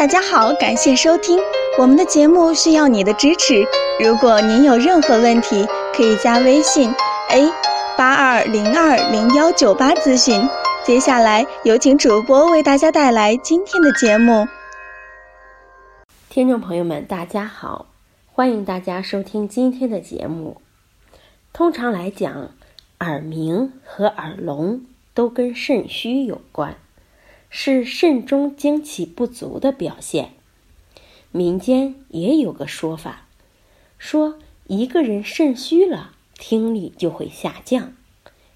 大家好，感谢收听我们的节目，需要你的支持。如果您有任何问题，可以加微信 a 八二零二零幺九八咨询。接下来有请主播为大家带来今天的节目。听众朋友们，大家好，欢迎大家收听今天的节目。通常来讲，耳鸣和耳聋都跟肾虚有关。是肾中精气不足的表现。民间也有个说法，说一个人肾虚了，听力就会下降，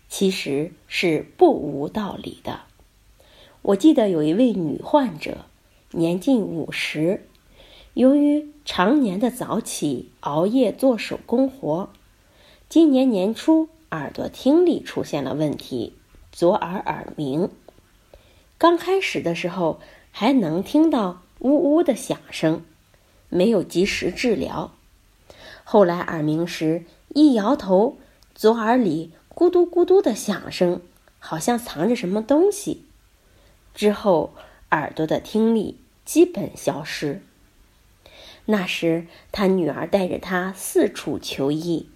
其实是不无道理的。我记得有一位女患者，年近五十，由于常年的早起、熬夜做手工活，今年年初耳朵听力出现了问题，左耳耳鸣。刚开始的时候还能听到呜呜的响声，没有及时治疗。后来耳鸣时一摇头，左耳里咕嘟咕嘟的响声，好像藏着什么东西。之后耳朵的听力基本消失。那时他女儿带着他四处求医，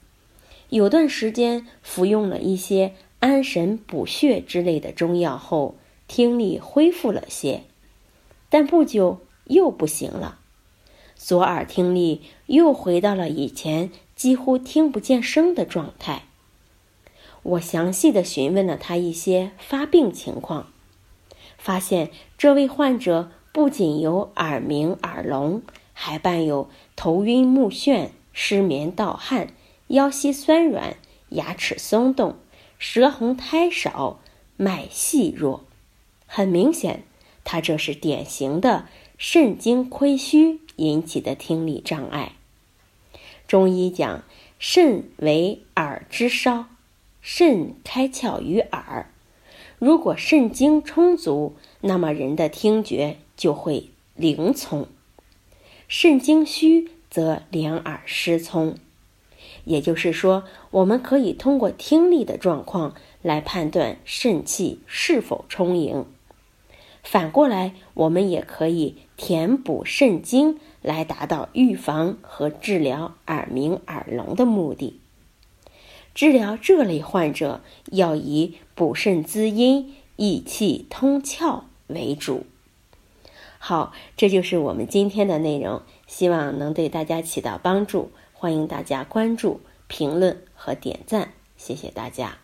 有段时间服用了一些安神补血之类的中药后。听力恢复了些，但不久又不行了，左耳听力又回到了以前几乎听不见声的状态。我详细的询问了他一些发病情况，发现这位患者不仅有耳鸣、耳聋，还伴有头晕目眩、失眠盗汗、腰膝酸软、牙齿松动、舌红苔少、脉细弱。很明显，他这是典型的肾精亏虚引起的听力障碍。中医讲，肾为耳之梢，肾开窍于耳。如果肾精充足，那么人的听觉就会灵聪；肾精虚，则两耳失聪。也就是说，我们可以通过听力的状况来判断肾气是否充盈。反过来，我们也可以填补肾精，来达到预防和治疗耳鸣、耳聋的目的。治疗这类患者，要以补肾滋阴、益气通窍为主。好，这就是我们今天的内容，希望能对大家起到帮助。欢迎大家关注、评论和点赞，谢谢大家。